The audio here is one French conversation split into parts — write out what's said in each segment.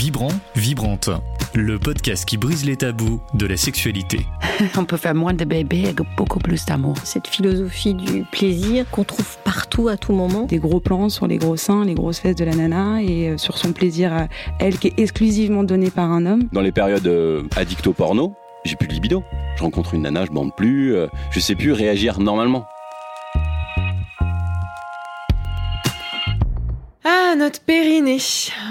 Vibrant, Vibrante, le podcast qui brise les tabous de la sexualité. On peut faire moins de bébés avec beaucoup plus d'amour. Cette philosophie du plaisir qu'on trouve partout à tout moment. Des gros plans sur les gros seins, les grosses fesses de la nana et euh, sur son plaisir à elle qui est exclusivement donné par un homme. Dans les périodes euh, addicto porno, j'ai plus de libido. Je rencontre une nana, je bande plus, euh, je sais plus réagir normalement. Notre périnée.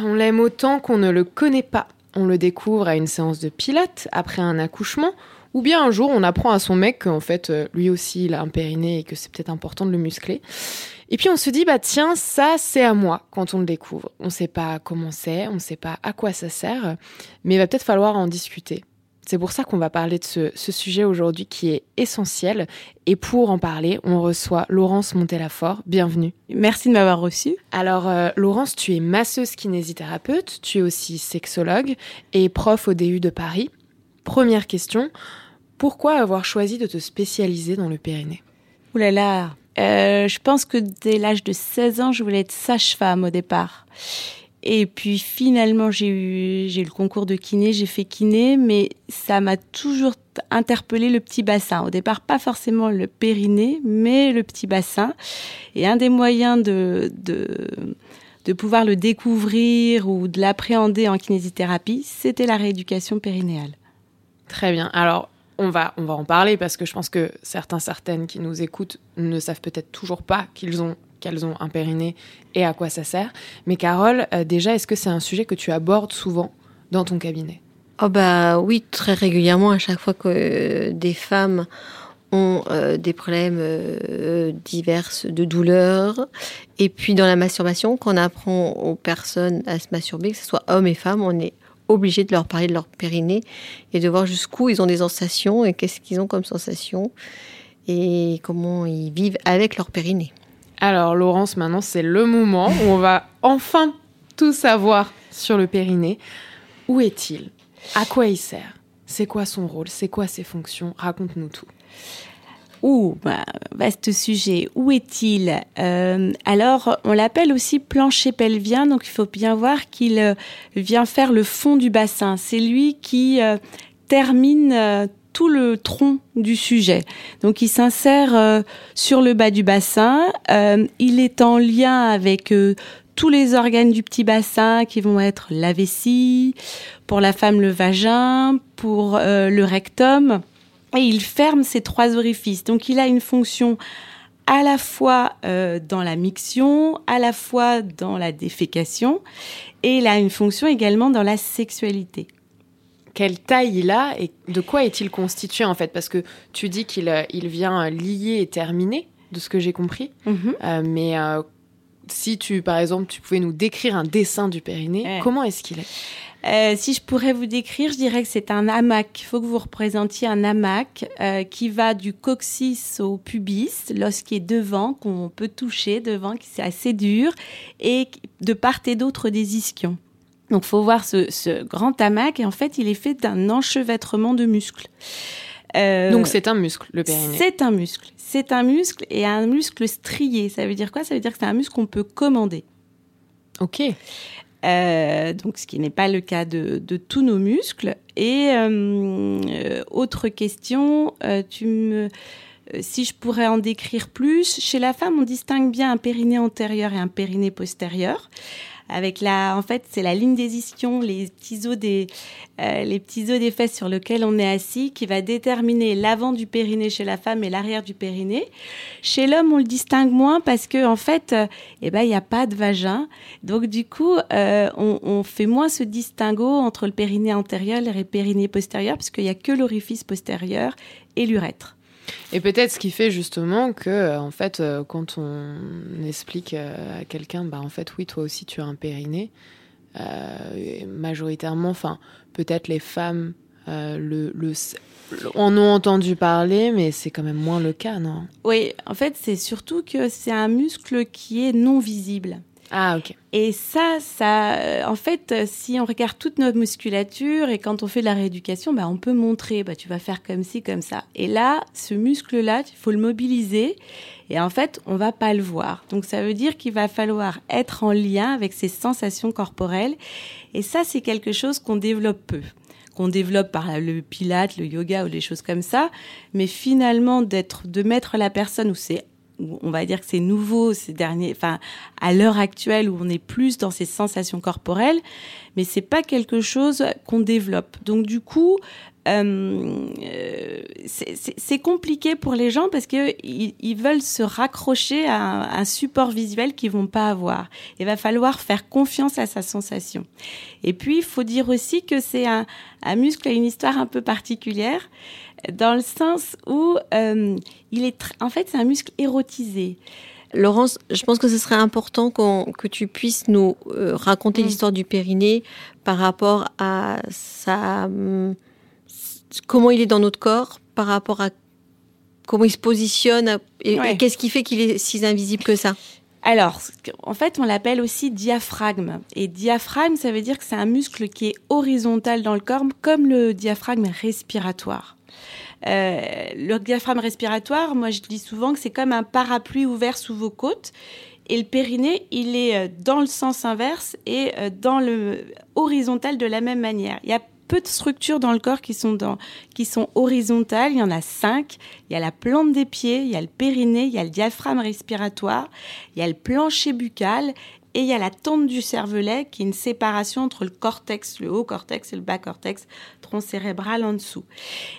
On l'aime autant qu'on ne le connaît pas. On le découvre à une séance de pilates, après un accouchement, ou bien un jour on apprend à son mec qu'en fait euh, lui aussi il a un périnée et que c'est peut-être important de le muscler. Et puis on se dit bah tiens ça c'est à moi quand on le découvre. On sait pas comment c'est, on sait pas à quoi ça sert, mais il va peut-être falloir en discuter. C'est pour ça qu'on va parler de ce, ce sujet aujourd'hui qui est essentiel. Et pour en parler, on reçoit Laurence Montelafort. Bienvenue. Merci de m'avoir reçue. Alors, euh, Laurence, tu es masseuse kinésithérapeute, tu es aussi sexologue et prof au DU de Paris. Première question, pourquoi avoir choisi de te spécialiser dans le périnée? Ouh là là, euh, je pense que dès l'âge de 16 ans, je voulais être sage-femme au départ. Et puis finalement, j'ai eu, j'ai eu le concours de kiné, j'ai fait kiné, mais ça m'a toujours interpellé le petit bassin. Au départ, pas forcément le périnée, mais le petit bassin. Et un des moyens de, de, de pouvoir le découvrir ou de l'appréhender en kinésithérapie, c'était la rééducation périnéale. Très bien. Alors, on va, on va en parler parce que je pense que certains, certaines qui nous écoutent ne savent peut-être toujours pas qu'ils ont qu'elles ont un périnée et à quoi ça sert. Mais Carole, euh, déjà, est-ce que c'est un sujet que tu abordes souvent dans ton cabinet? Oh bah oui, très régulièrement, à chaque fois que euh, des femmes ont euh, des problèmes euh, divers de douleurs. Et puis dans la masturbation, quand on apprend aux personnes à se masturber, que ce soit hommes et femmes, on est obligé de leur parler de leur périnée et de voir jusqu'où ils ont des sensations et qu'est-ce qu'ils ont comme sensations et comment ils vivent avec leur périnée. Alors, Laurence, maintenant, c'est le moment où on va enfin tout savoir sur le périnée. Où est-il? À quoi il sert? C'est quoi son rôle? C'est quoi ses fonctions? Raconte-nous tout. Ouh, bah, vaste sujet. Où est-il? Euh, Alors, on l'appelle aussi plancher pelvien, donc il faut bien voir qu'il euh, vient faire le fond du bassin. C'est lui qui euh, termine tout le tronc du sujet. Donc, il s'insère euh, sur le bas du bassin. Euh, il est en lien avec euh, tous les organes du petit bassin qui vont être la vessie, pour la femme le vagin, pour le rectum et il ferme ces trois orifices. Donc il a une fonction à la fois dans la miction, à la fois dans la défécation, et il a une fonction également dans la sexualité. Quelle taille il a et de quoi est-il constitué en fait Parce que tu dis qu'il euh, il vient euh, lier et terminer, de ce que j'ai compris. Euh, mais euh, si tu, par exemple, tu pouvais nous décrire un dessin du périnée, Ouais. comment est-ce qu'il est? Euh, si je pourrais vous décrire, je dirais que c'est un hamac. Il faut que vous représentiez un hamac qui va du coccyx au pubis, l'os qui est devant, qu'on peut toucher devant, qui c'est assez dur, et de part et d'autre des ischions. Donc, faut voir ce, ce grand hamac, et en fait, il est fait d'un enchevêtrement de muscles. Euh, Donc c'est un muscle, le périnée. c'est un muscle. C'est un muscle et un muscle strié. Ça veut dire quoi? Ça veut dire que c'est un muscle qu'on peut commander. Ok. Euh, donc, ce qui n'est pas le cas de, de tous nos muscles. Et euh, autre question, tu me, si je pourrais en décrire plus, chez la femme, on distingue bien un périnée antérieur et un périnée postérieur. Avec la, en fait, c'est la ligne des ischions, les petits os des, euh, les des fesses sur lesquels on est assis, qui va déterminer l'avant du périnée chez la femme et l'arrière du périnée. Chez l'homme, on le distingue moins parce que, en fait, euh, eh ben, il n'y a pas de vagin. Donc, du coup, euh, on, on fait moins ce distinguo entre le périnée antérieur et le périnée postérieur, parce qu'il n'y a que l'orifice postérieur et l'urètre. Et peut-être ce qui fait justement que, euh, en fait, euh, quand on explique euh, à quelqu'un, bah en fait, oui, toi aussi, tu as un périnée, majoritairement, enfin, peut-être les femmes le, le, en ont entendu parler, mais c'est quand même moins le cas, non? Oui, en fait, c'est surtout que c'est un muscle qui est non visible. Ah, ok. Et ça, ça, euh, en fait, euh, si on regarde toute notre musculature et quand on fait de la rééducation, bah, on peut montrer, bah, tu vas faire comme ci, comme ça. Et là, ce muscle-là, il faut le mobiliser. Et en fait, on va pas le voir. Donc, ça veut dire qu'il va falloir être en lien avec ses sensations corporelles. Et ça, c'est quelque chose qu'on développe peu qu'on développe par le pilate, le yoga ou les choses comme ça, mais finalement d'être, de mettre la personne où c'est on va dire que c'est nouveau ces derniers, enfin à l'heure actuelle où on est plus dans ces sensations corporelles, mais c'est pas quelque chose qu'on développe. Donc du coup, euh, c'est compliqué pour les gens parce que ils, veulent se raccrocher à un, support visuel qu'ils vont pas avoir. Il va falloir faire confiance à sa sensation. Et puis il faut dire aussi que c'est un, un muscle a une histoire un peu particulière dans le sens où euh, il est en fait c'est un muscle érotisé. Laurence, je pense que ce serait important que tu puisses nous euh, raconter mm. l'histoire du périnée par rapport à sa hum, comment il est dans notre corps, par rapport à comment il se positionne et, qu'est-ce qui fait qu'il est si invisible que ça? Alors, en fait, on l'appelle aussi diaphragme. Et diaphragme, ça veut dire que c'est un muscle qui est horizontal dans le corps, comme le diaphragme respiratoire. Euh, le diaphragme respiratoire, moi je dis souvent que c'est comme un parapluie ouvert sous vos côtes. Et le périnée, il est euh, dans le sens inverse et euh, dans le horizontal de la même manière. Il y a peu de structures dans le corps qui sont, qui sont horizontales. Il y en a cinq. Il y a la plante des pieds, il y a le périnée, il y a le diaphragme respiratoire, il y a le plancher buccal et il y a la tente du cervelet qui est une séparation entre le cortex, le haut cortex et le bas cortex, tronc cérébral en dessous.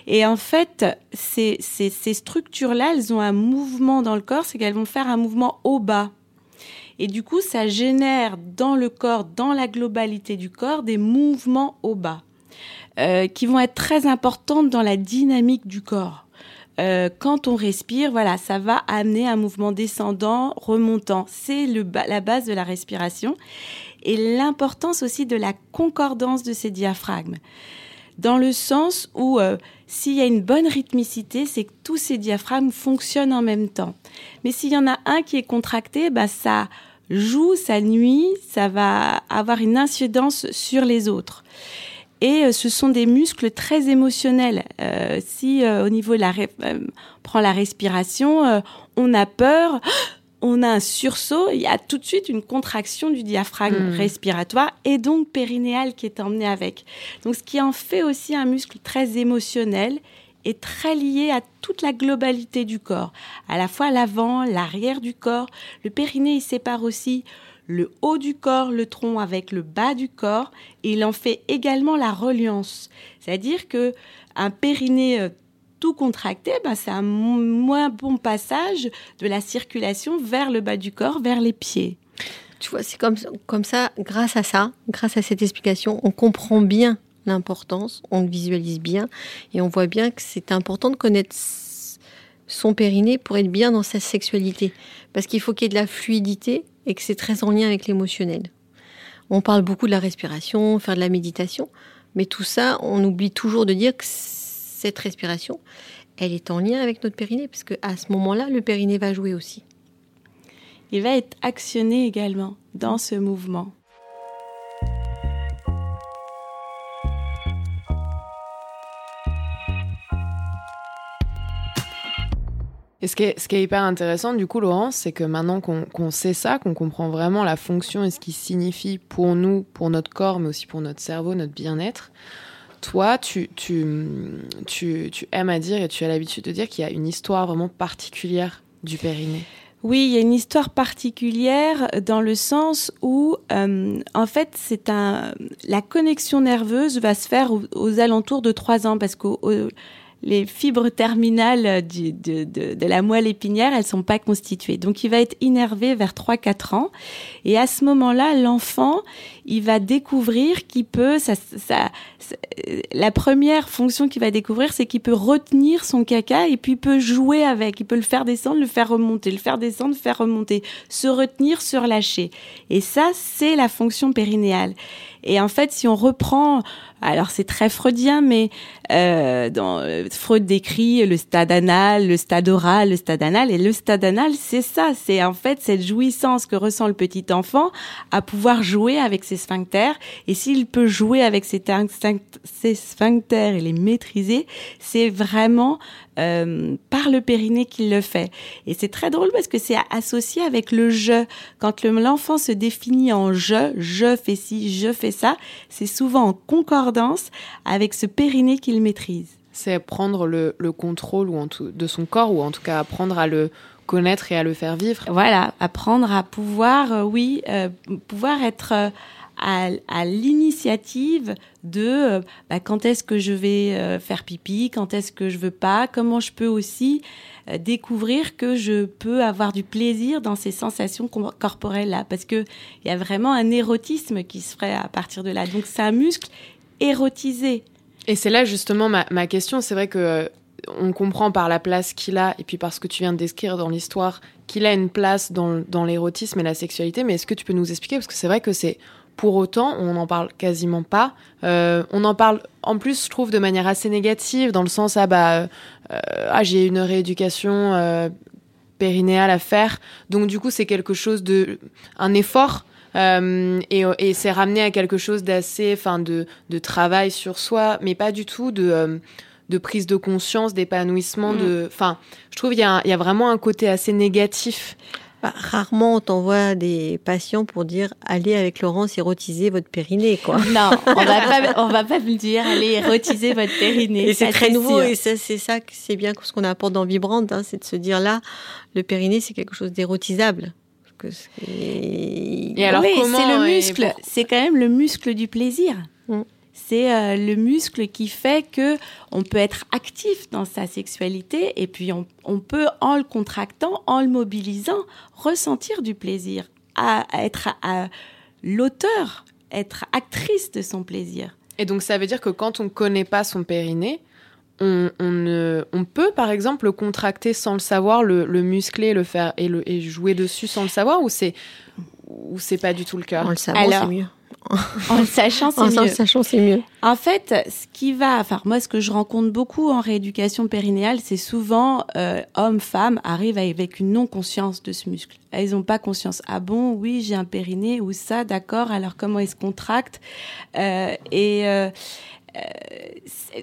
Et en fait, ces, ces, structures-là, elles ont un mouvement dans le corps, c'est qu'elles vont faire un mouvement haut-bas. Et du coup, ça génère dans le corps, dans la globalité du corps, des mouvements au bas euh, qui vont être très importants dans la dynamique du corps. Euh, quand on respire, voilà, ça va amener un mouvement descendant, remontant. C'est la base de la respiration et l'importance aussi de la concordance de ces diaphragmes. Dans le sens où euh, s'il y a une bonne rythmicité, c'est que tous ces diaphragmes fonctionnent en même temps. Mais s'il y en a un qui est contracté, bah, ça joue, ça nuit, ça va avoir une incidence sur les autres. Et euh, ce sont des muscles très émotionnels. Euh, si euh, au niveau de la prend la respiration, on a peur, on a un sursaut, il y a tout de suite une contraction du diaphragme hmm. respiratoire et donc périnéal qui est emmené avec. Donc ce qui en fait aussi un muscle très émotionnel et très lié à toute la globalité du corps, à la fois l'avant, l'arrière du corps. Le périnée, il sépare aussi le haut du corps, le tronc avec le bas du corps, et il en fait également la reliance. C'est-à-dire que un périnée euh, tout contracté, ben, c'est un moins bon passage de la circulation vers le bas du corps, vers les pieds. Tu vois, c'est comme, comme ça, grâce à ça, grâce à cette explication, on comprend bien l'importance, on le visualise bien, et on voit bien que c'est important de connaître son périnée pour être bien dans sa sexualité. Parce qu'il faut qu'il y ait de la fluidité et que c'est très en lien avec l'émotionnel. On parle beaucoup de la respiration, faire de la méditation, mais tout ça, on oublie toujours de dire que cette respiration, elle est en lien avec notre périnée, parce qu'à ce moment-là, le périnée va jouer aussi. Il va être actionné également dans ce mouvement. Et ce qui, est, hyper intéressant, du coup, Laurence, c'est que maintenant qu'on sait ça, qu'on comprend vraiment la fonction et ce qui signifie pour nous, pour notre corps, mais aussi pour notre cerveau, notre bien-être, toi, tu, aimes à dire et tu as l'habitude de dire qu'il y a une histoire vraiment particulière du périnée. Oui, il y a une histoire particulière dans le sens où, euh, en fait, c'est la connexion nerveuse va se faire aux, alentours de trois ans parce que les fibres terminales de, la moelle épinière, elles sont pas constituées. Donc, il va être innervé vers 3-4 ans. Et à ce moment-là, l'enfant, il va découvrir qu'il peut, ça, la première fonction qu'il va découvrir, c'est qu'il peut retenir son caca et puis il peut jouer avec. Il peut le faire descendre, le faire remonter, le faire descendre, le faire remonter, se retenir, se relâcher. Et ça, c'est la fonction périnéale. Et en fait, si on reprend, alors c'est très freudien, mais euh, dans, euh, Freud décrit le stade anal, le stade oral, le stade anal, et le stade anal, c'est ça, c'est en fait cette jouissance que ressent le petit enfant à pouvoir jouer avec ses sphincters. Et s'il peut jouer avec ses, ses sphincters et les maîtriser, c'est vraiment euh, par le périnée qu'il le fait. Et c'est très drôle parce que c'est associé avec le je. Quand l'enfant se définit en je, je fais ci, je fais ça, c'est souvent en concordance avec ce périnée qu'il maîtrise. C'est prendre le, contrôle ou en tout, de son corps ou en tout cas apprendre à le connaître et à le faire vivre. Voilà, apprendre à pouvoir, euh, oui, euh, pouvoir être à, l'initiative de euh, bah, quand est-ce que je vais euh, faire pipi, quand est-ce que je veux pas, comment je peux aussi euh, découvrir que je peux avoir du plaisir dans ces sensations corporelles là, parce que il y a vraiment un érotisme qui se ferait à partir de là. Donc c'est un muscle érotisé. Et c'est là justement ma, question. C'est vrai que on comprend par la place qu'il a et puis par ce que tu viens de décrire dans l'histoire qu'il a une place dans, l'érotisme et la sexualité. Mais est-ce que tu peux nous expliquer? Parce que c'est vrai que c'est pour autant, on n'en parle quasiment pas. Euh, on en parle en plus, je trouve, de manière assez négative, dans le sens ah bah euh, ah j'ai une rééducation euh, périnéale à faire, donc du coup c'est quelque chose de un effort. Et, et c'est ramené à quelque chose d'assez, enfin, de, de travail sur soi, mais pas du tout de, de prise de conscience, d'épanouissement, de, mm. enfin, je trouve il y, a, y a vraiment un côté assez négatif bah, rarement on t'envoie des patients pour dire allez avec Laurence érotiser votre périnée quoi. Non, on va pas on va pas me dire allez érotiser votre périnée. Et c'est très nouveau et c'est ça que c'est bien ce qu'on apporte dans Vibrante, hein, c'est de se dire là le périnée c'est quelque chose d'érotisable. Et alors oui, c'est le muscle, c'est quand même le muscle du plaisir. Mm c'est euh, le muscle qui fait que on peut être actif dans sa sexualité et puis on, peut, en le contractant, en le mobilisant, ressentir du plaisir, à, être à, l'auteur, être actrice de son plaisir. Et donc ça veut dire que quand on ne connaît pas son périnée, on, on, peut par exemple le contracter sans le savoir, le, muscler, le faire et, le, et jouer dessus sans le savoir, ou c'est ou c'est pas du tout le cas? En le savant, c'est mieux en le sachant, c'est mieux. sachant, c'est mieux. En fait, ce qui va, enfin moi, ce que je rencontre beaucoup en rééducation périnéale, c'est souvent euh, hommes, femmes arrivent avec une non-conscience de ce muscle. Ils n'ont pas conscience. Ah bon, oui, j'ai un périnée ou ça, d'accord. Alors comment il se contracte euh, Et euh,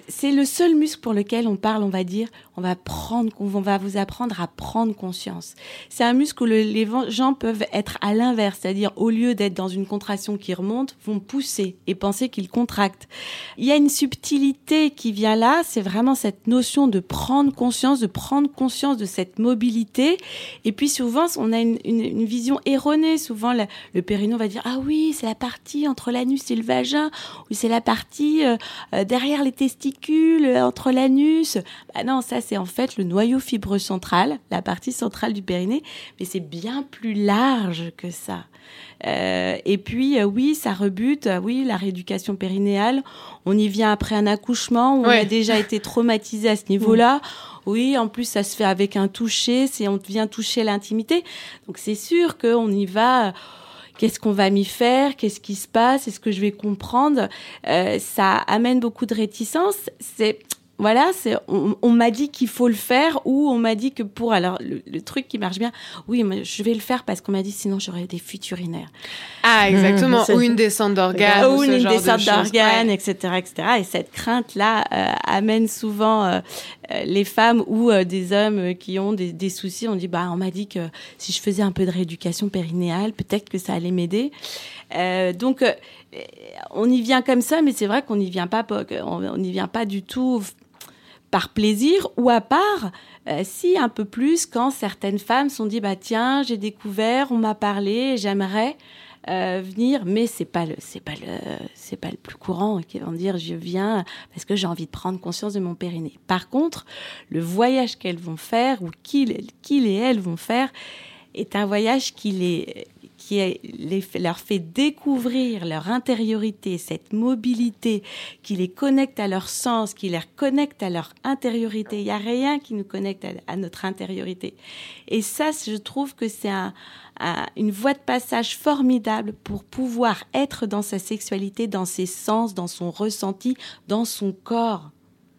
c'est le seul muscle pour lequel on parle, on va dire, on va prendre, on va vous apprendre à prendre conscience. C'est un muscle où les gens peuvent être à l'inverse, c'est-à-dire au lieu d'être dans une contraction qui remonte, vont pousser et penser qu'ils contractent. Il y a une subtilité qui vient là, c'est vraiment cette notion de prendre conscience, de prendre conscience de cette mobilité. Et puis souvent, on a une, vision erronée. Souvent, le, le périnée va dire ah oui, c'est la partie entre l'anus et le vagin, ou c'est la partie euh, euh, derrière les testicules, euh, entre l'anus. Bah non, ça c'est en fait le noyau fibreux central, la partie centrale du périnée, mais c'est bien plus large que ça. Euh, et puis oui, ça rebute. Oui, la rééducation périnéale, on y vient après un accouchement où on a déjà été traumatisé à ce niveau-là. Oui, en plus ça se fait avec un toucher, c'est on vient toucher l'intimité. Donc c'est sûr qu'on y va qu'est-ce qu'on va m'y faire, qu'est-ce qui se passe, est-ce que je vais comprendre? Euh, ça amène beaucoup de réticence. C'est voilà, c'est on, m'a dit qu'il faut le faire ou on m'a dit que pour alors le, truc qui marche bien, oui, je vais le faire parce qu'on m'a dit sinon j'aurais des fuites urinaires. Ah exactement, ou une descente d'organes, ou, une descente d'organes, etc., etc. Et cette crainte là euh, amène souvent euh, les femmes ou des hommes qui ont des, soucis. On dit bah on m'a dit que si je faisais un peu de rééducation périnéale, peut-être que ça allait m'aider. donc on y vient comme ça, mais c'est vrai qu'on n'y vient pas, on n'y vient pas du tout par plaisir ou à part, euh, si un peu plus quand certaines femmes sont dit bah tiens j'ai découvert, on m'a parlé, j'aimerais euh, venir, mais c'est pas le c'est pas le c'est pas le plus courant qui vont dire je viens parce que j'ai envie de prendre conscience de mon périnée. Par contre, le voyage qu'elles vont faire ou qu'ils qu'ils et elles vont faire est un voyage qui les qui leur fait découvrir leur intériorité, cette mobilité, qui les connecte à leur sens, qui les connecte à leur intériorité. Il n'y a rien qui nous connecte à, notre intériorité. Et ça, je trouve que c'est un, une voie de passage formidable pour pouvoir être dans sa sexualité, dans ses sens, dans son ressenti, dans son corps.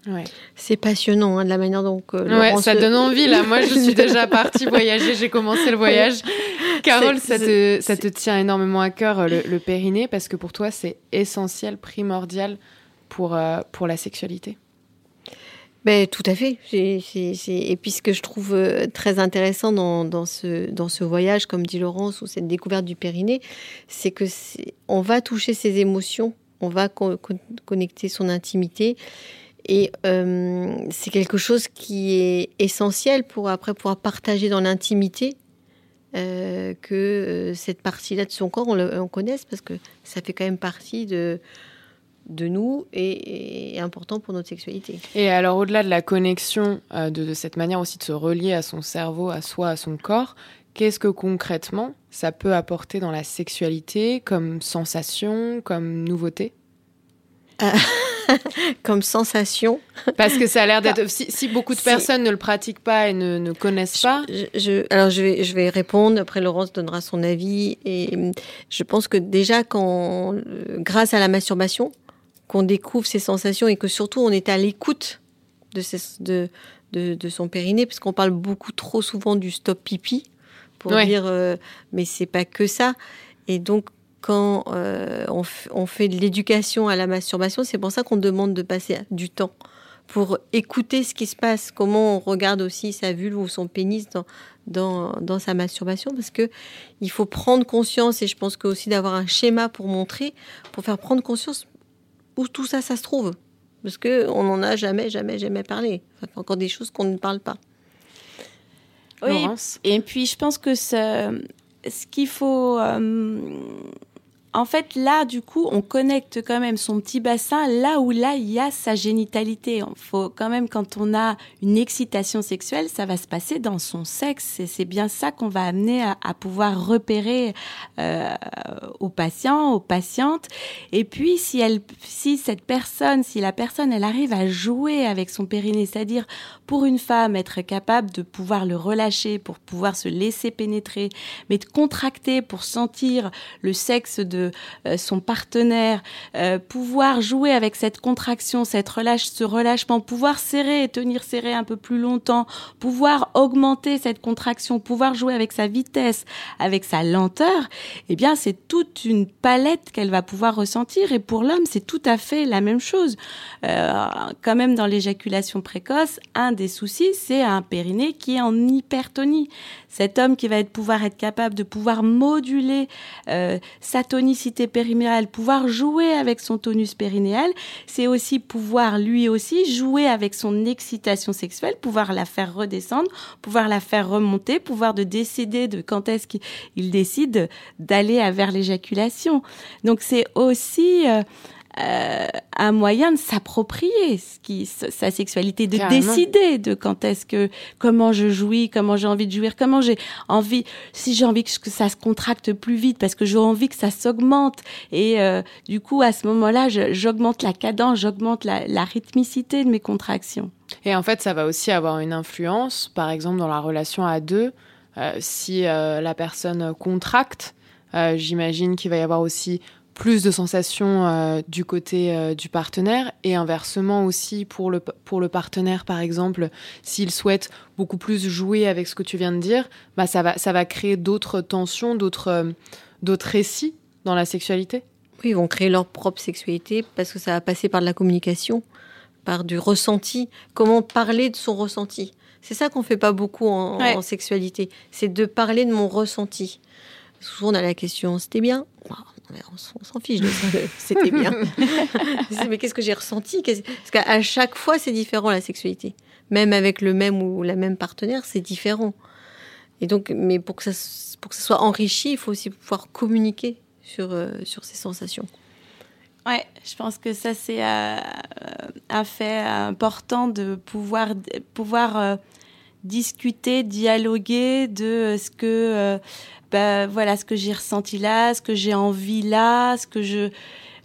Ouais. C'est passionnant hein, de la manière dont. Euh, ouais, ça donne envie là. Moi, je suis déjà partie voyager. J'ai commencé le voyage. Carole, ça te, ça te tient énormément à cœur le, périnée parce que pour toi, c'est essentiel, primordial pour euh, pour la sexualité. Ben, tout à fait. Et puis ce que je trouve euh, très intéressant dans, ce, dans ce voyage, comme dit Laurence, ou cette découverte du périnée, c'est que on va toucher ses émotions, on va connecter son intimité. Et euh, c'est quelque chose qui est essentiel pour après pouvoir partager dans l'intimité euh, que cette partie-là de son corps, on, le, on connaisse parce que ça fait quand même partie de, de nous et, important pour notre sexualité. Et alors au-delà de la connexion, euh, de, cette manière aussi de se relier à son cerveau, à soi, à son corps, qu'est-ce que concrètement ça peut apporter dans la sexualité comme sensation, comme nouveauté? Comme sensation. Parce que ça a l'air d'être. Si, beaucoup de personnes ne le pratiquent pas et ne, connaissent pas. Je, alors je vais, je vais répondre. Après, Laurence donnera son avis. Et je pense que déjà, quand, euh, grâce à la masturbation, qu'on découvre ses sensations et que surtout on est à l'écoute de, de, de, son périnée, parce qu'on parle beaucoup trop souvent du stop pipi pour dire euh, mais c'est pas que ça. Et donc quand euh, on, on, fait de l'éducation à la masturbation, c'est pour ça qu'on demande de passer du temps pour écouter ce qui se passe, comment on regarde aussi sa vulve ou son pénis dans, dans, dans sa masturbation, parce que il faut prendre conscience, et je pense que aussi d'avoir un schéma pour montrer, pour faire prendre conscience où tout ça, ça se trouve. Parce qu'on n'en a jamais, jamais, jamais parlé. Enfin, encore des choses qu'on ne parle pas. Oui, et puis je pense que ce, ce qu'il faut... Euh, en fait, là, du coup, on connecte quand même son petit bassin là où là, il y a sa génitalité. Faut quand même, quand on a une excitation sexuelle, ça va se passer dans son sexe. Et c'est bien ça qu'on va amener à, pouvoir repérer euh, aux patients, aux patientes. Et puis, si elle, si cette personne, si la personne, elle arrive à jouer avec son périnée, c'est-à-dire pour une femme, être capable de pouvoir le relâcher, pour pouvoir se laisser pénétrer, mais de contracter pour sentir le sexe de euh, son partenaire, euh, pouvoir jouer avec cette contraction, cette relâche, ce relâchement, pouvoir serrer et tenir serré un peu plus longtemps, pouvoir augmenter cette contraction, pouvoir jouer avec sa vitesse, avec sa lenteur, eh bien c'est toute une palette qu'elle va pouvoir ressentir. Et pour l'homme, c'est tout à fait la même chose. Euh, quand même dans l'éjaculation précoce, un des soucis, c'est un périnée qui est en hypertonie. Cet homme qui va être pouvoir être capable de pouvoir moduler sa tonie tonicité périnérale, pouvoir jouer avec son tonus périnéal, c'est aussi pouvoir lui aussi jouer avec son excitation sexuelle, pouvoir la faire redescendre, pouvoir la faire remonter, pouvoir de décider de quand est-ce qu'il décide d'aller vers l'éjaculation. Donc c'est aussi euh, euh, un moyen de s'approprier ce qui, sa sexualité, de décider de quand est-ce que, comment je jouis, comment j'ai envie de jouir, comment j'ai envie, si j'ai envie que ça se contracte plus vite parce que j'ai envie que ça s'augmente. Et euh, du coup, à ce moment-là, j'augmente la cadence, j'augmente la, la rythmicité de mes contractions. Et en fait, ça va aussi avoir une influence, par exemple, dans la relation à deux. Euh, si la personne contracte, j'imagine qu'il va y avoir aussi plus de sensations euh, du côté euh, du partenaire et inversement aussi pour le, pour le partenaire par exemple s'il souhaite beaucoup plus jouer avec ce que tu viens de dire bah ça va ça va créer d'autres tensions d'autres euh, d'autres récits dans la sexualité. Oui ils vont créer leur propre sexualité parce que ça va passer par de la communication par du ressenti. Comment parler de son ressenti? C'est ça qu'on fait pas beaucoup en, en sexualité c'est de parler de mon ressenti. Souvent on a la question c'était bien? On s'en fiche de ça, c'était bien. mais qu'est-ce que j'ai ressenti? Parce qu'à chaque fois, c'est différent la sexualité. Même avec le même ou la même partenaire, c'est différent. Et donc, mais pour que ça, pour que ça soit enrichi, il faut aussi pouvoir communiquer sur, euh, sur ces sensations. Ouais, je pense que ça, c'est euh, un fait important de pouvoir, pouvoir euh, discuter, dialoguer de ce que bah, voilà ce que j'ai ressenti là, ce que j'ai envie là, ce que je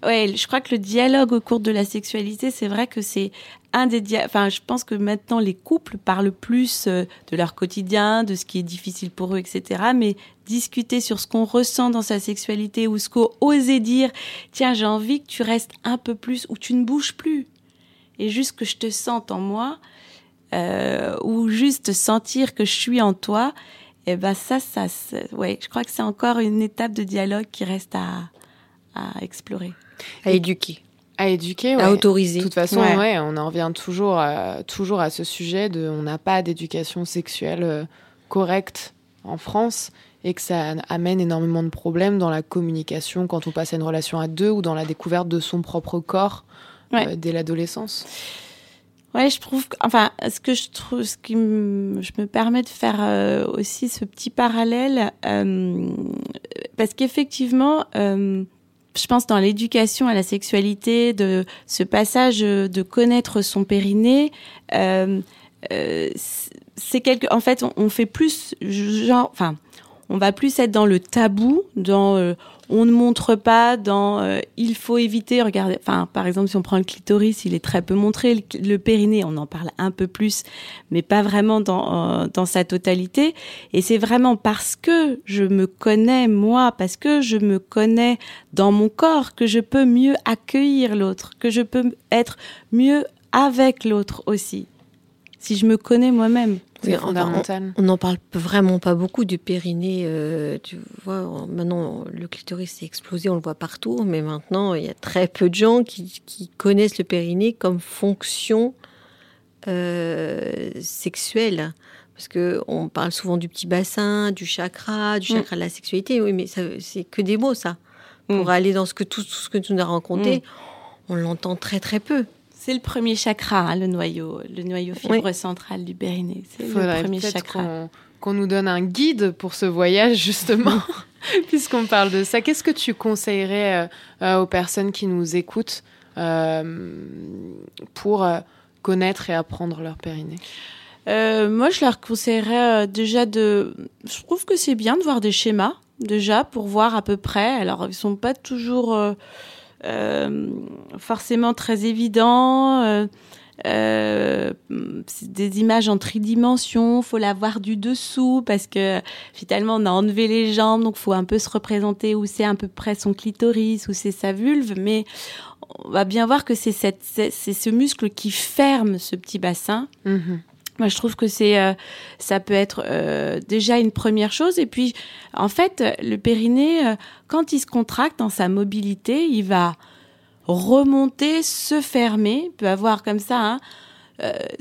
Ouais, je crois que le dialogue au cours de la sexualité, c'est vrai que c'est un des dia- enfin je pense que maintenant les couples parlent plus euh, de leur quotidien, de ce qui est difficile pour eux, etc. Mais discuter sur ce qu'on ressent dans sa sexualité ou ce qu'on osait dire, tiens j'ai envie que tu restes un peu plus ou tu ne bouges plus et juste que je te sente en moi euh, ou juste sentir que je suis en toi, et ben ça, ça, ouais, je crois que c'est encore une étape de dialogue qui reste à, à explorer. À éduquer, À éduquer, ouais. à autoriser. De toute façon, Ouais. ouais. on en revient toujours à, toujours à ce sujet de on n'a pas d'éducation sexuelle euh, correcte en France et que ça amène énormément de problèmes dans la communication quand on passe à une relation à deux ou dans la découverte de son propre corps Ouais. euh, dès l'adolescence. Ouais, je trouve, enfin, ce que je trouve, ce qui me, je me permet de faire euh, aussi ce petit parallèle, euh, parce qu'effectivement, euh, je pense dans l'éducation à la sexualité, de ce passage de connaître son périnée, euh, euh, c'est quelque, en fait, on, on fait plus, genre, enfin, on va plus être dans le tabou, dans euh, on ne montre pas, dans euh, il faut éviter. Regardez, enfin, par exemple, si on prend le clitoris, il est très peu montré. Le, le périnée, on en parle un peu plus, mais pas vraiment dans euh, dans sa totalité. Et c'est vraiment parce que je me connais moi, parce que je me connais dans mon corps, que je peux mieux accueillir l'autre, que je peux être mieux avec l'autre aussi. Si je me connais moi-même. Oui, fondamental. On n'en parle vraiment pas beaucoup du périnée. euh, tu vois, en- maintenant, le clitoris s'est explosé, on le voit partout. Mais maintenant, il y a très peu de gens qui, qui connaissent le périnée comme fonction euh, sexuelle. Parce que on parle souvent du petit bassin, du chakra, du Mm. chakra de la sexualité. Oui, mais c'est que des mots, ça. Pour Mm. aller dans ce que tout, tout ce que tu nous as raconté, on l'entend très très peu. C'est le premier chakra, hein, le noyau, le noyau fibre central du périnée. C'est le premier chakra. qu'on qu'on nous donne un guide pour ce voyage, justement, puisqu'on parle de ça. Qu'est-ce que tu conseillerais euh, euh, aux personnes qui nous écoutent euh, pour euh, connaître et apprendre leur périnée? Moi, je leur conseillerais déjà de. Je trouve que c'est bien de voir des schémas déjà pour voir à peu près. Alors, ils sont pas toujours forcément très évidents. euh, euh, des images en tridimension, faut la voir du dessous parce que finalement on a enlevé les jambes, donc faut un peu se représenter où c'est à peu près son clitoris, où c'est sa vulve, mais on va bien voir que c'est ce muscle qui ferme ce petit bassin. Mhm. Moi, je trouve que c'est, euh, ça peut être euh, déjà une première chose. Et puis, en fait, le périnée, euh, quand il se contracte dans sa mobilité, il va remonter, se fermer, peut avoir comme ça, hein,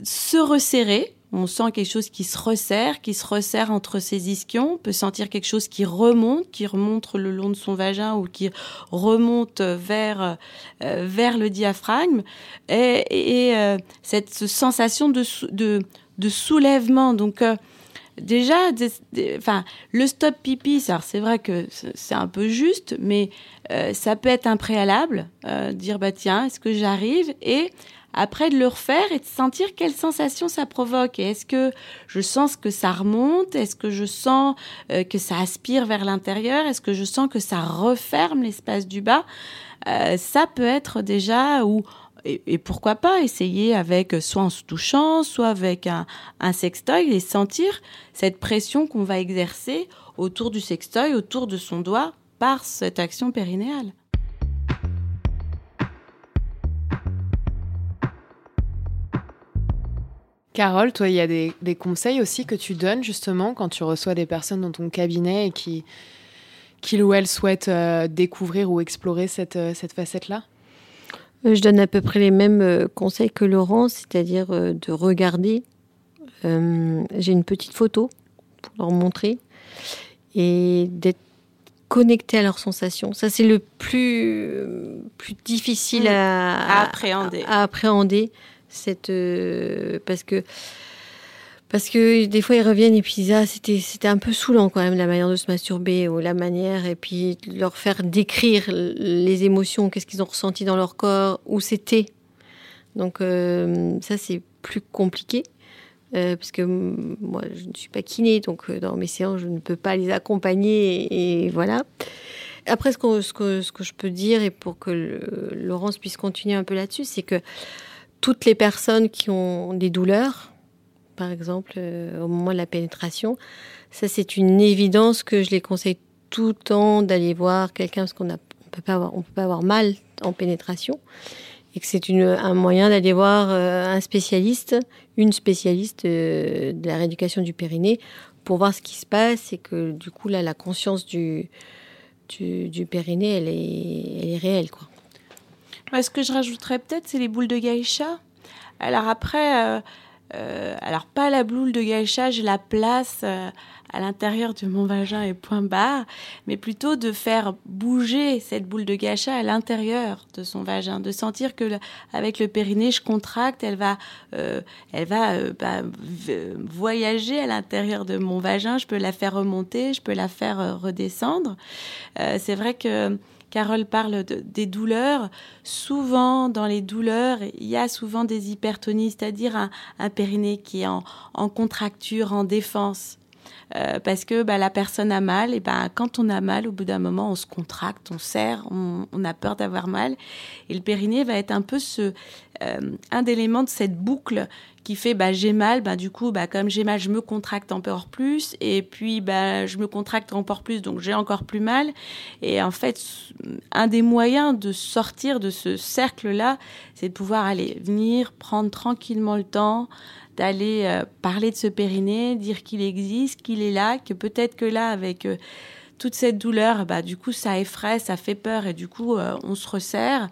se resserrer. On sent quelque chose qui se resserre, qui se resserre entre ses ischions. On peut sentir quelque chose qui remonte, qui remonte le long de son vagin ou qui remonte vers vers le diaphragme. Et, et, cette sensation de de soulèvement. Donc euh, déjà, des- enfin, le stop pipi, c'est vrai que c'est un peu juste, mais euh, ça peut être un préalable. euh, dire bah tiens, est-ce que j'arrive? Et après de le refaire et de sentir quelle sensation ça provoque. Est-ce que je sens que ça remonte? Est-ce que je sens que ça aspire vers l'intérieur? Est-ce que je sens que ça referme l'espace du bas? Ça peut être déjà ou et, pourquoi pas essayer avec soit en se touchant, soit avec un, un sextoy et sentir cette pression qu'on va exercer autour du sextoy, autour de son doigt par cette action périnéale. Carole, toi, il y a des, conseils aussi que tu donnes justement quand tu reçois des personnes dans ton cabinet et qui, qui ou elles souhaitent euh, découvrir ou explorer cette, euh, cette facette-là? Je donne à peu près les mêmes euh, conseils que Laurent, c'est-à-dire euh, de regarder. Euh, J'ai une petite photo pour leur montrer et d'être connecté à leurs sensations. Ça, c'est le plus, euh, plus difficile Mm. à, À appréhender. à appréhender cette, euh, parce que parce que des fois ils reviennent et puis ils disent, ah, c'était c'était un peu saoulant quand même la manière de se masturber ou la manière et puis leur faire décrire les émotions qu'est-ce qu'ils ont ressenti dans leur corps où c'était. Donc euh, ça c'est plus compliqué euh, parce que moi je ne suis pas kiné donc euh, dans mes séances je ne peux pas les accompagner et, voilà. Après, ce que, ce, que, ce que je peux dire, et pour que Laurence puisse continuer un peu là-dessus, c'est que toutes les personnes qui ont des douleurs, par exemple, euh, au moment de la pénétration, ça c'est une évidence que je les conseille tout le temps d'aller voir quelqu'un parce qu'on on peut pas avoir, mal en pénétration et que c'est un moyen d'aller voir euh, un spécialiste, une spécialiste euh, de la rééducation du périnée pour voir ce qui se passe et que du coup là la conscience du du, périnée elle est, elle est réelle quoi. Ce que je rajouterais peut-être, c'est les boules de geisha. Alors après, euh, alors pas la boule de geisha, je la place euh, à l'intérieur de mon vagin et point barre, mais plutôt de faire bouger cette boule de geisha à l'intérieur de son vagin, de sentir que avec le périnée, je contracte, elle va, euh, elle va bah, voyager à l'intérieur de mon vagin. Je peux la faire remonter, je peux la faire redescendre. C'est vrai que Carole parle de- des douleurs. Souvent, dans les douleurs, il y a souvent des hypertonies, c'est-à-dire un, périnée qui est en contracture, en défense. Euh, parce que bah, la personne a mal, et ben quand on a mal, au bout d'un moment, on se contracte, on serre, on, a peur d'avoir mal. Et le périnée va être un peu euh, un d'éléments de cette boucle qui fait bah, j'ai mal, bah, du coup, bah, comme j'ai mal, je me contracte encore plus, et puis bah, je me contracte encore plus, donc j'ai encore plus mal. Et en fait, un des moyens de sortir de ce cercle-là, c'est de pouvoir aller venir, prendre tranquillement le temps, d'aller euh, parler de ce périnée, dire qu'il existe, qu'il là, que peut-être que là, avec euh, toute cette douleur, bah, du coup, ça effraie, ça fait peur, et du coup, euh, on se resserre.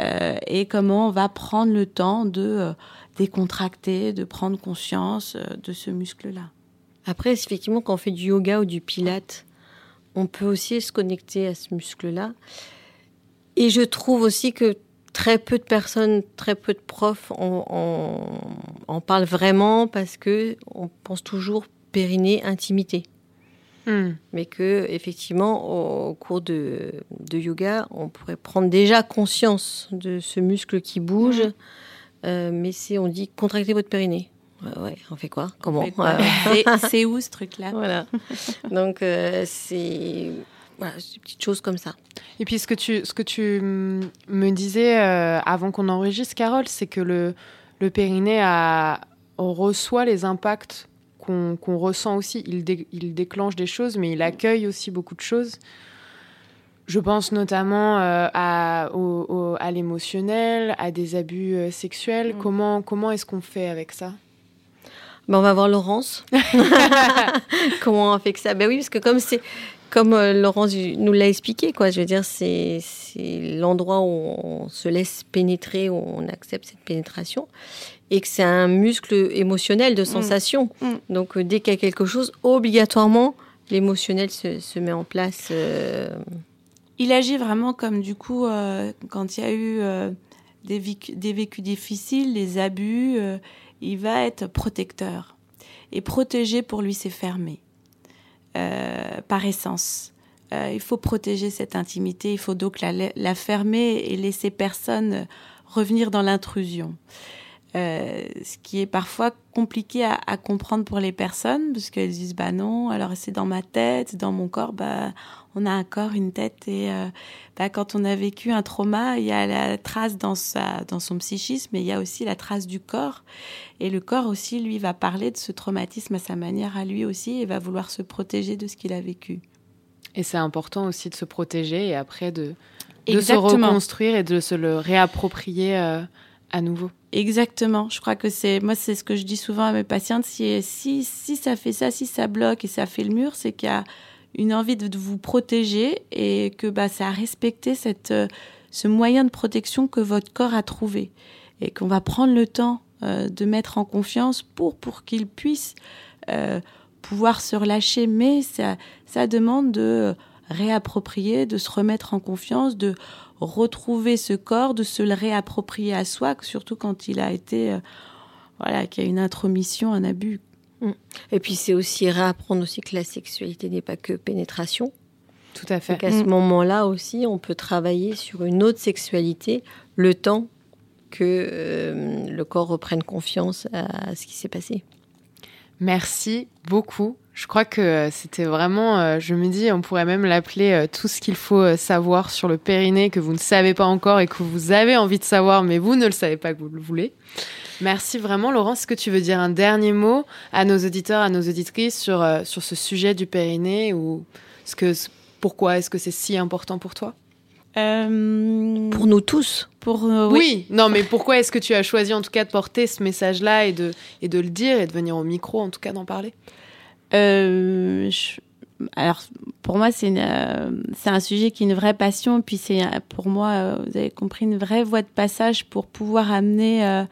Euh, et comment on va prendre le temps de décontracter, de prendre conscience de ce muscle-là? Après, effectivement, quand on fait du yoga ou du pilate, on peut aussi se connecter à ce muscle-là. Et je trouve aussi que très peu de personnes, très peu de profs en, en- en parlent vraiment parce que on pense toujours périnée, intimité. Hmm. Mais que, effectivement, au, cours de, de yoga, on pourrait prendre déjà conscience de ce muscle qui bouge. Euh, mais c'est, on dit, contractez votre périnée. Ouais, on fait quoi? Comment? C'est- où ce truc-là? Voilà. Donc, euh, c'est voilà, des petites choses comme ça. Et puis ce que tu, ce que tu me disais euh, avant qu'on enregistre, Carole, c'est que le, le périnée a, on reçoit les impacts qu'on ressent aussi. Il, dé- il déclenche des choses, mais il accueille aussi beaucoup de choses. Je pense notamment euh, à, l'émotionnel, à des abus euh, sexuels. Mm. Comment, comment est-ce qu'on fait avec ça? Ben, on va voir Laurence. Comment on fait que ça? Ben oui, parce que comme c'est comme euh, Laurence nous l'a expliqué, quoi. Je veux dire, c'est l'endroit où on se laisse pénétrer, où on accepte cette pénétration, et que c'est un muscle émotionnel de sensation. Mm. Donc euh, dès qu'il y a quelque chose, obligatoirement, l'émotionnel se, se met en place. euh, Il agit vraiment comme du coup euh, quand il y a eu euh, des, vécu- des vécus difficiles, des abus, il va être protecteur. Et protéger pour lui, c'est fermer. Euh, par essence. Il faut protéger cette intimité, il faut donc la, la fermer et laisser personne revenir dans l'intrusion. Euh, ce qui est parfois compliqué à, à comprendre pour les personnes, parce qu'elles disent bah non, alors c'est dans ma tête, dans mon corps, bah on a un corps, une tête, et euh, bah, quand on a vécu un trauma, il y a la trace dans sa, dans son psychisme, mais il y a aussi la trace du corps, et le corps aussi, lui, va parler de ce traumatisme à sa manière, à lui aussi, et va vouloir se protéger de ce qu'il a vécu. Et c'est important aussi de se protéger et après de, de se reconstruire et de se le réapproprier euh, nouveau. Exactement. Je crois que c'est moi c'est ce que je dis souvent à mes patientes. Si si si ça fait ça, si ça bloque et ça fait le mur, c'est qu'il y a une envie de, de vous protéger et que bah ça a respecté cette euh, ce moyen de protection que votre corps a trouvé et qu'on va prendre le temps euh, de mettre en confiance pour pour qu'il puisse euh, pouvoir se relâcher. Mais ça ça demande de réapproprier, de se remettre en confiance, de retrouver ce corps, de se le réapproprier à soi, surtout quand il a été, euh, voilà, qu'il y a une intromission, un abus. Et puis c'est aussi réapprendre aussi que la sexualité n'est pas que pénétration. Tout à Et fait. qu'à ce Mm. moment-là aussi, on peut travailler sur une autre sexualité le temps que euh, le corps reprenne confiance à ce qui s'est passé. Merci beaucoup, Je crois que euh, c'était vraiment, euh, je me dis, on pourrait même l'appeler euh, tout ce qu'il faut savoir sur le périnée que vous ne savez pas encore et que vous avez envie de savoir, mais vous ne le savez pas que vous le voulez. Merci vraiment, Laurence. Est-ce que tu veux dire un dernier mot à nos auditeurs, à nos auditrices sur, sur ce sujet du périnée ou ce que, pourquoi est-ce que c'est si important pour toi? Euh, Pour nous tous. pour euh, oui. non, mais pourquoi est-ce que tu as choisi en tout cas de porter ce message-là et de, et de le dire et de venir au micro en tout cas d'en parler? Euh, je- alors pour moi euh, c'est un sujet qui est une vraie passion. Puis c'est euh, pour moi euh, vous avez compris une vraie voie de passage pour pouvoir amener euh,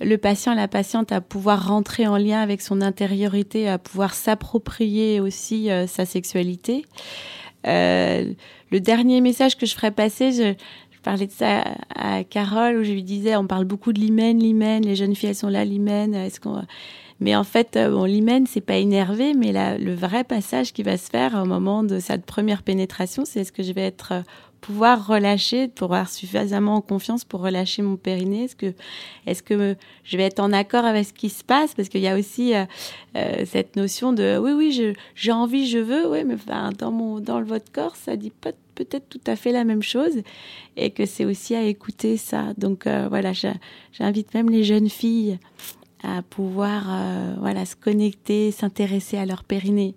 le patient la patiente à pouvoir rentrer en lien avec son intériorité à pouvoir s'approprier aussi euh, sa sexualité. Euh, le dernier message que je ferais passer je, je parlais de ça à, à Carole où je lui disais on parle beaucoup de l'hymen l'hymen les jeunes filles elles sont là l'hymen est-ce qu'on mais en fait, euh, bon, l'hymen, c'est pas énervé, mais la, le vrai passage qui va se faire au moment de cette première pénétration, c'est est-ce que je vais être euh, pouvoir relâcher, pour avoir suffisamment confiance pour relâcher mon périnée? Est-ce que, est-ce que je vais être en accord avec ce qui se passe? Parce qu'il y a aussi euh, cette notion de oui, oui, j'ai envie, je veux, oui, mais dans mon, dans votre corps, ça dit pas peut-être tout à fait la même chose, et que c'est aussi à écouter ça. Donc voilà, j'invite même les jeunes filles à pouvoir euh, voilà se connecter, s'intéresser à leur périnée.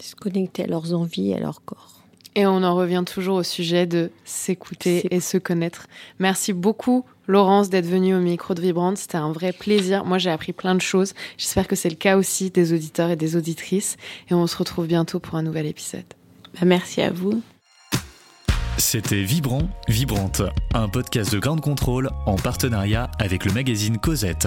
Se connecter à leurs envies, à leur corps. Et on en revient toujours au sujet de s'écouter et se connaître. Merci beaucoup, Laurence, d'être venue au micro de Vibrante. C'était un vrai plaisir. Moi, j'ai appris plein de choses. J'espère que c'est le cas aussi des auditeurs et des auditrices. Et on se retrouve bientôt pour un nouvel épisode. Bah, merci à vous. C'était Vibrant, Vibrante, un podcast de Grande Contrôle en partenariat avec le magazine Cosette.